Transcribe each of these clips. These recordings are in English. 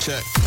Check.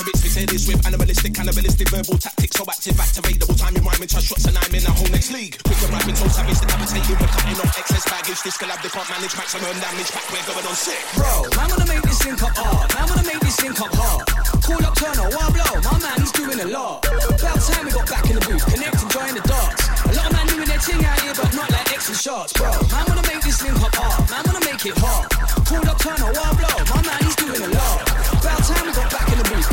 A bits. We say this with animalistic, cannibalistic, verbal tactics, so active, activatable, timing, rhyming, touch shots, and I'm in a whole next league. Quick and rapping, so savage, decapitating, we're cutting off excess baggage. This collab, they can't manage maximum damage. Back, we're going on sick. Bro, man wanna make this link up hard. Man wanna make this link up hard. Call up Turner, one blow. My man, he's doing a lot. About time we got back in the booth, connect, enjoying the darts. A lot of man doing their thing out here, but not like X and shots. Bro, man wanna make this link up hard. Man wanna make it hard. Call up Turner, one blow. My man, he's doing a lot. About time we got back in the booth,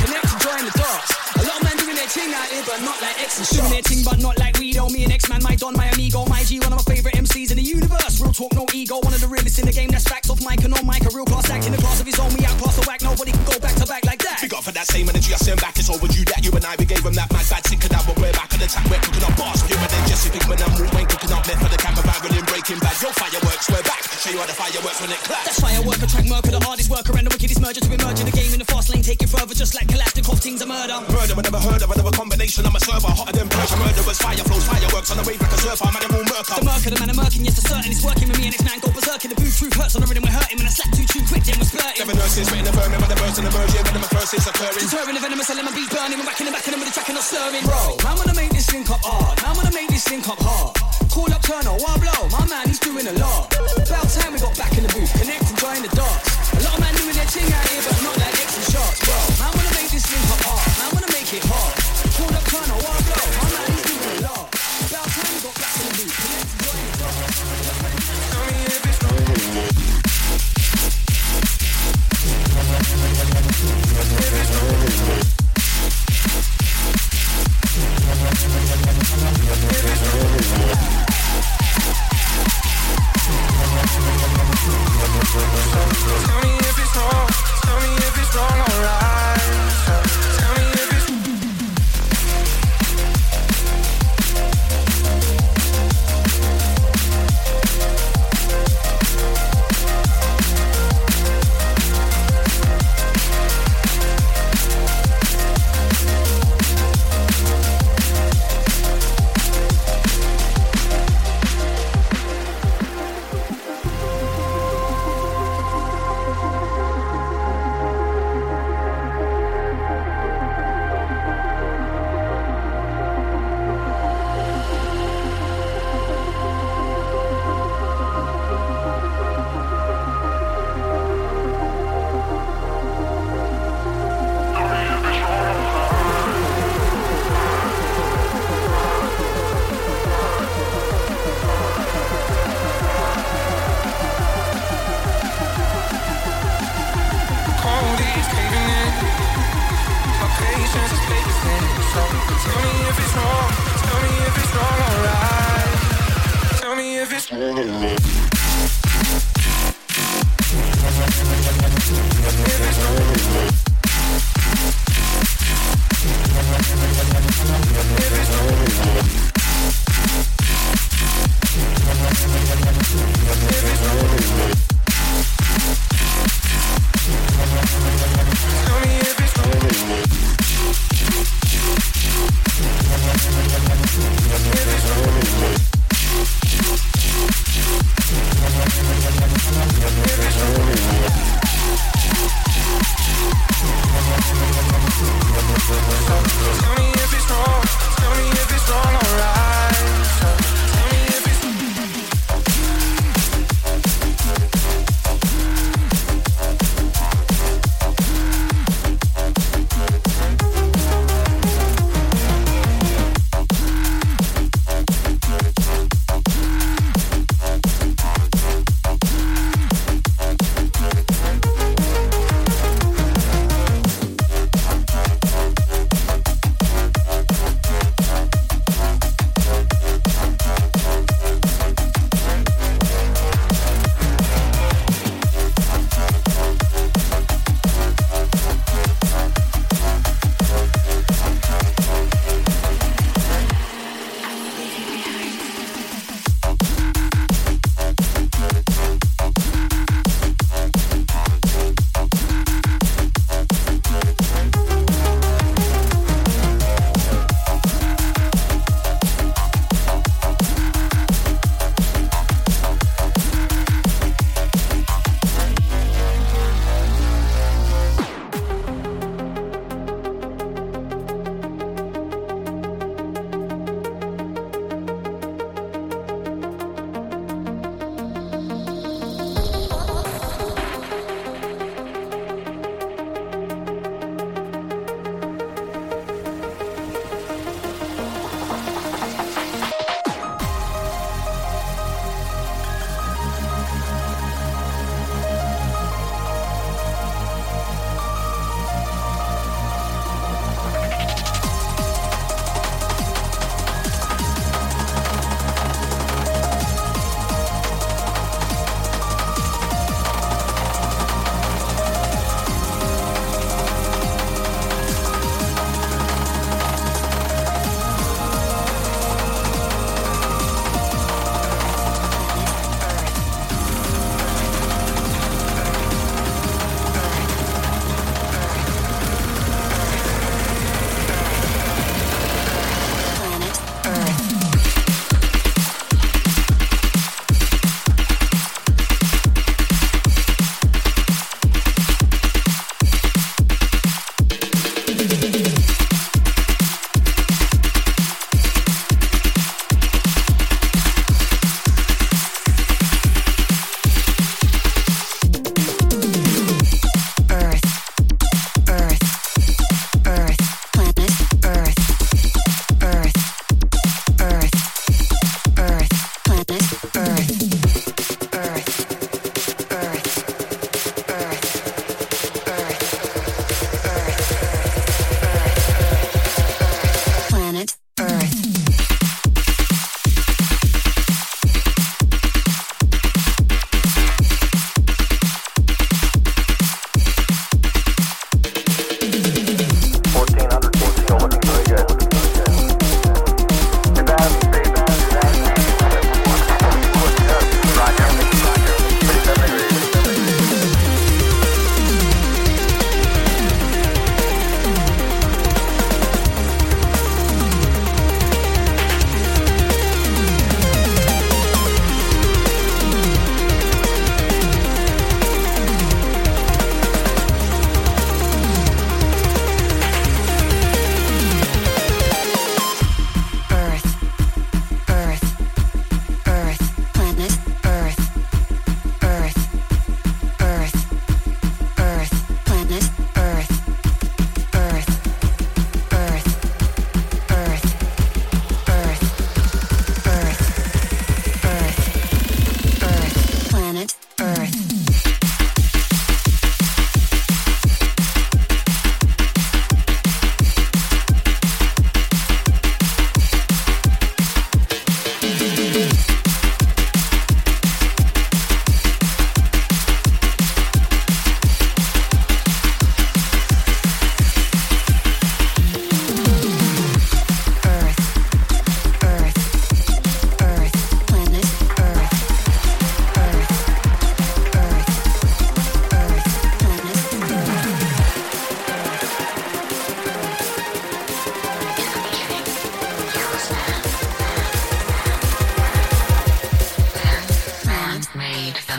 the darts. A lot of man doing their thing out here, but not like X and. Doing their thing, but not like we don't. Me and X man, my Don, my amigo, my G, one of my favorite MCs in the universe. Real talk, no ego. One of the realest in the game. That's facts off mic and on mic. A real class act in the class of his own. We outclass the whack. Nobody can go back to back like that. Big up for that same energy I send back. It's overdue that you and I we gave them that mad bad sick and but we're back on the track. We're cooking up bars. Pure than Jesse Pinkman and Moon Wayne cooking up left for the camera in Breaking Bad. Yo, fireworks, we're back. Show you how the fireworks when it claps. That's firework, a track murker, the hardest worker, and the wickedest merger to emerge in the game in the fast lane. Take it further, just like Kalashnikov, things a murder. Murder, I never heard of another combination. I'm a server, hotter than Persia. Murderers, fire flows, fireworks on the wave like a surfer. Man, they're all murker. The murker, the man, I'm murking, yes, for certain. It's working with me and next man go berserk in the booth. Truth hurts on the rhythm, we're hurting. When I slap too, too quick, then we're splurting. Seven nurses, written the vermin, when the burst and the merge, when the first is occurring. Deterring the venomous element, beat burning, we're whacking the back of them with the track and not slurring. Bro, man, wanna make this link up hard. Man, wanna make this link up hard.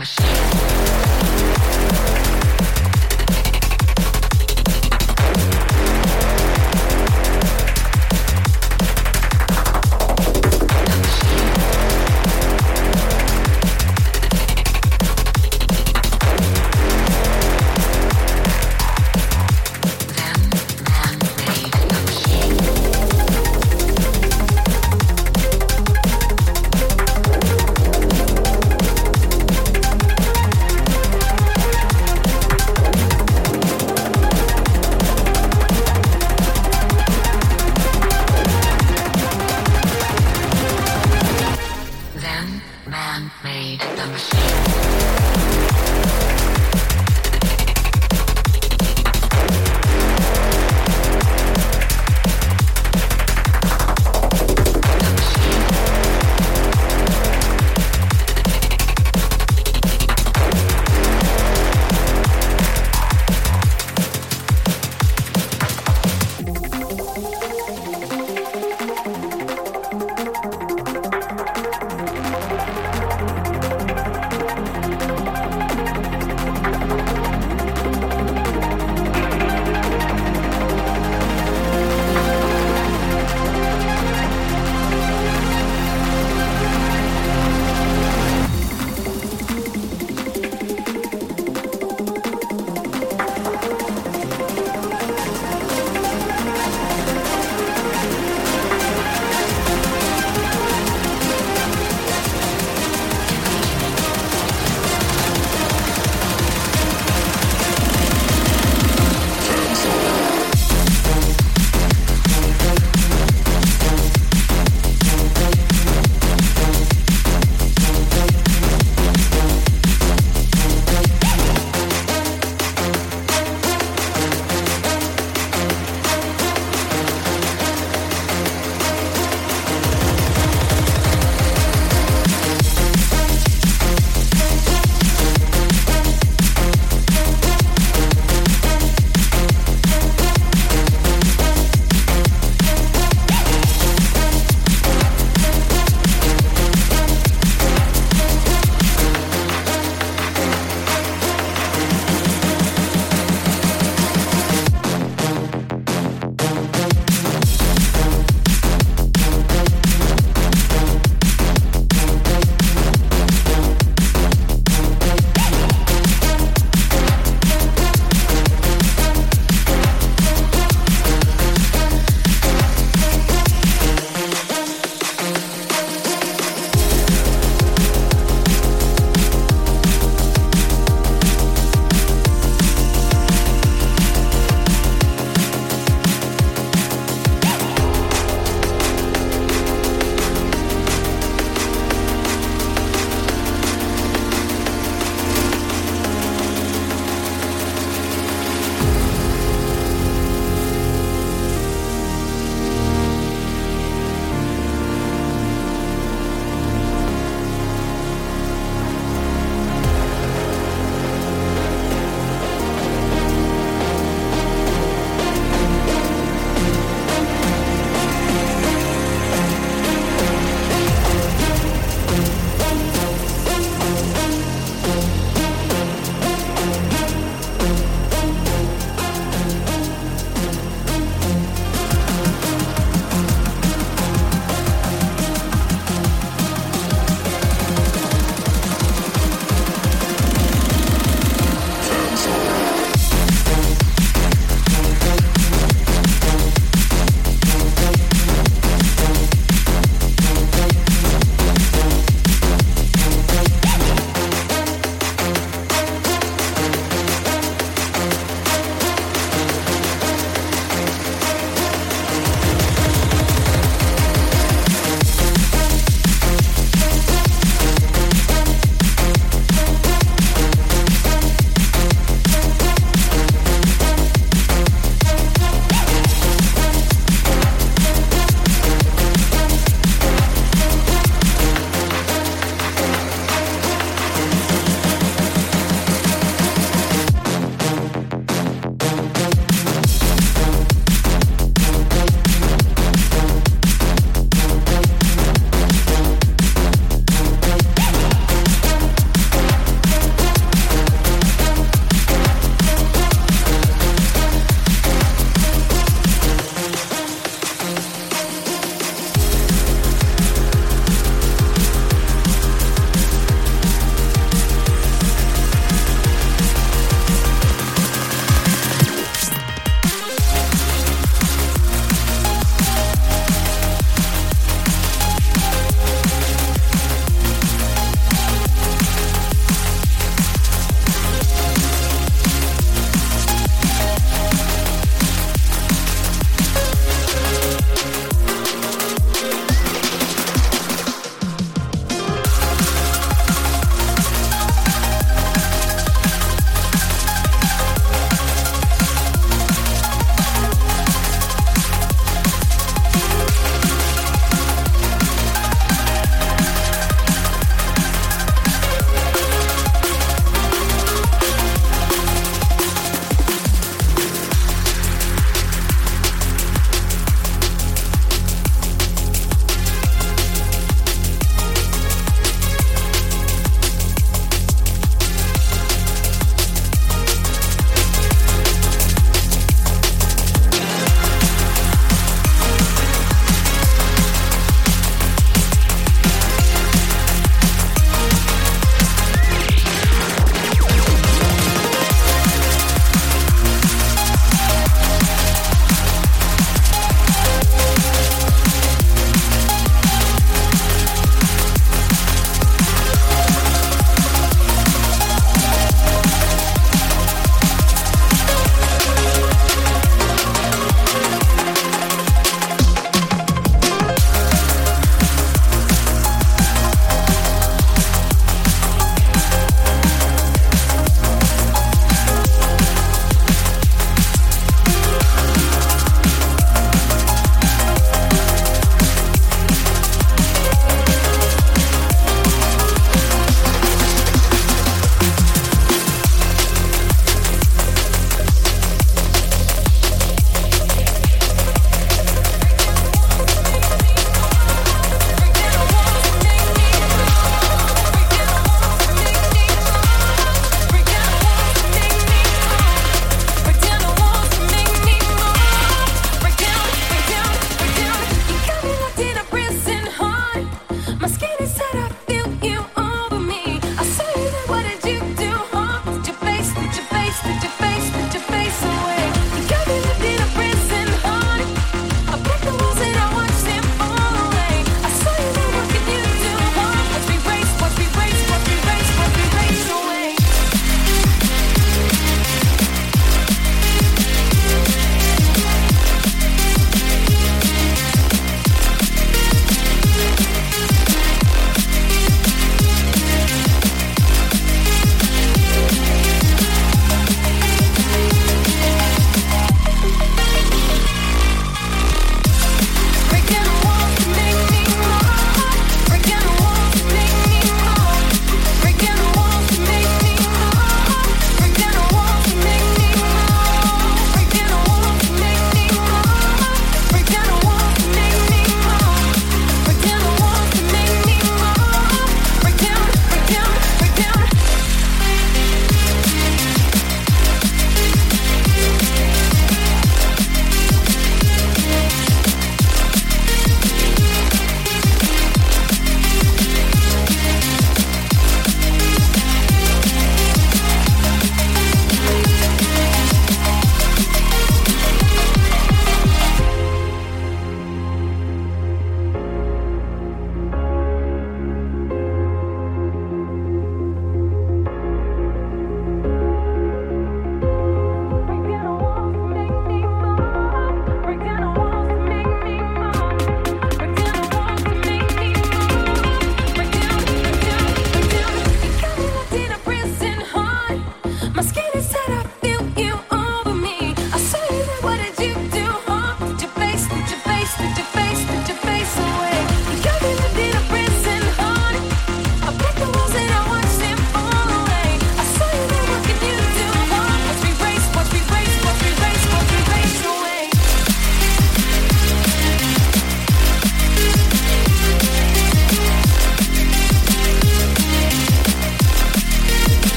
machine.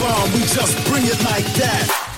bomb, we just bring it like that.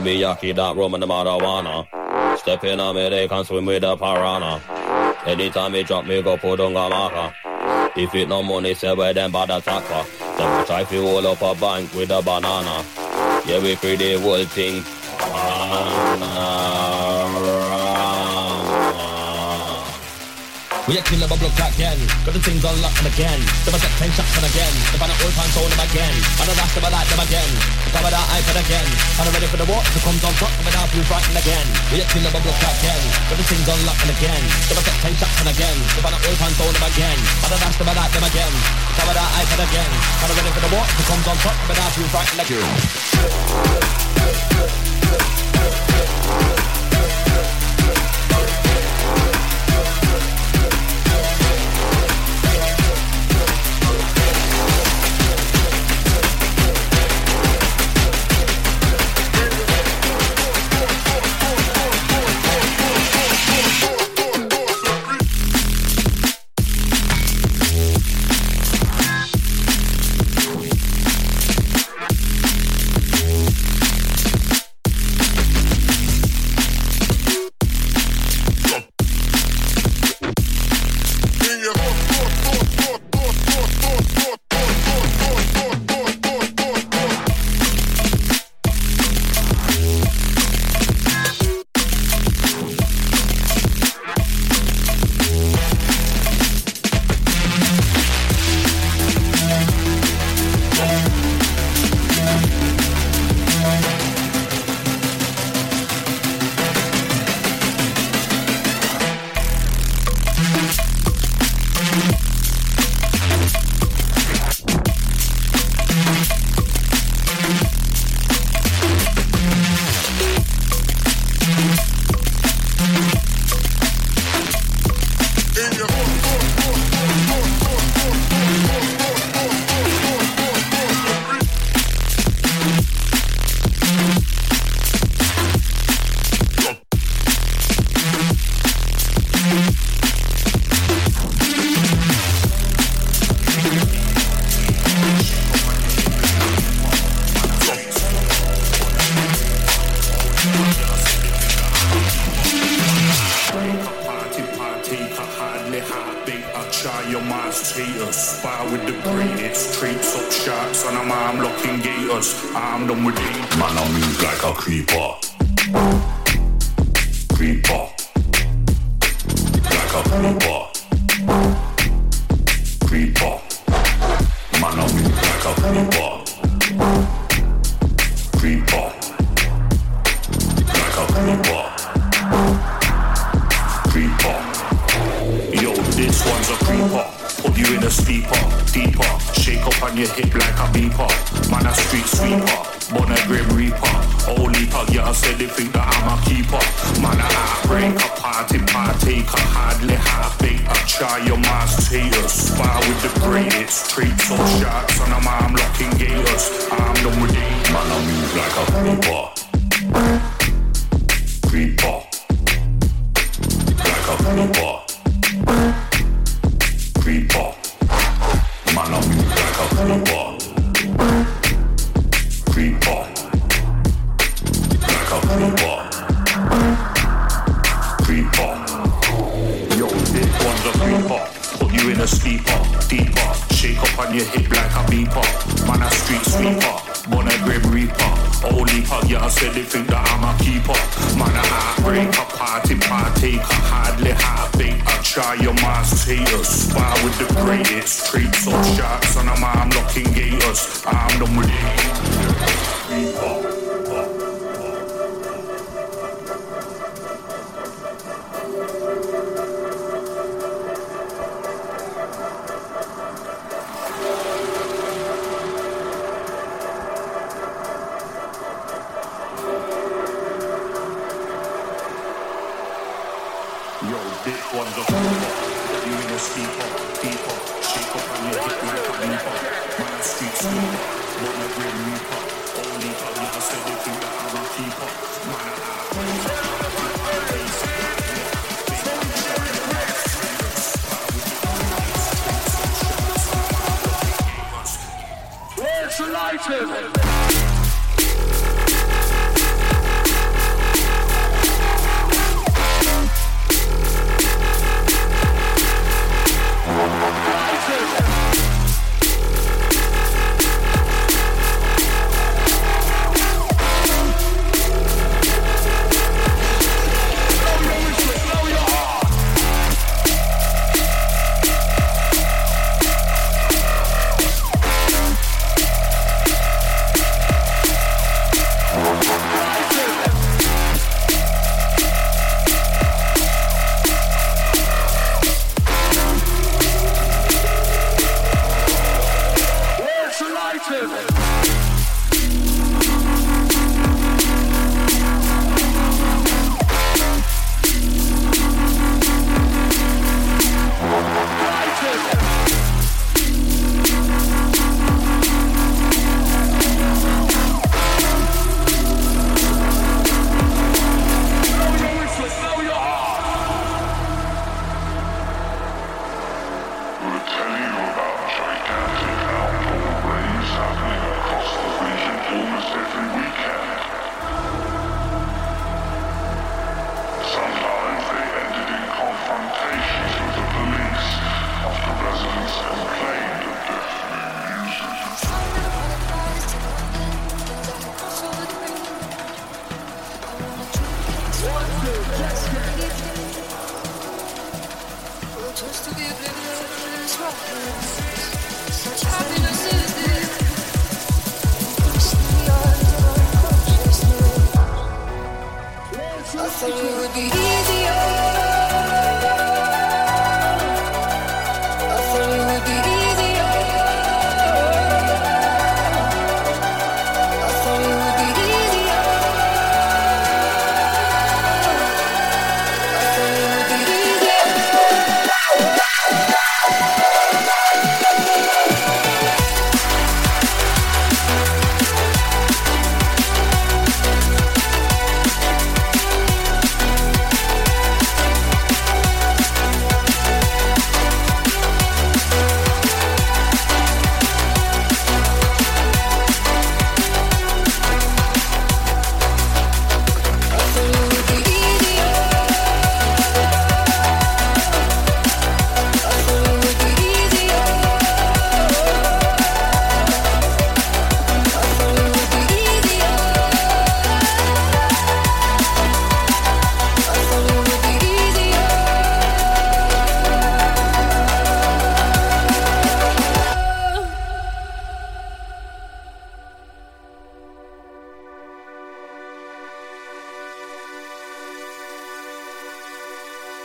Miyaki, that rum and the marijuana. Step in on me, they can swim with the piranha. Anytime me drop me, go put on a marker. If it no money, say where them bad attacker. Them try to hold up a bank with a banana. Yeah, we free the whole thing. We a killer bubble again. Got the things unlocked and again. Never set ten shots and again. The banner old pants on them again. And the last of them like them again. Cover that iPad again. And I'm ready for the war to come on top. Coming out, you frightened again. We a killer bubble again. Got the things unlocked and again. Never set ten shots and again. The banner old pants on them again. And the last of them again. Cover that iPad again. And I'm ready for the war to come on top. Coming out, you frightened again.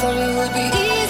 thought it would be easy.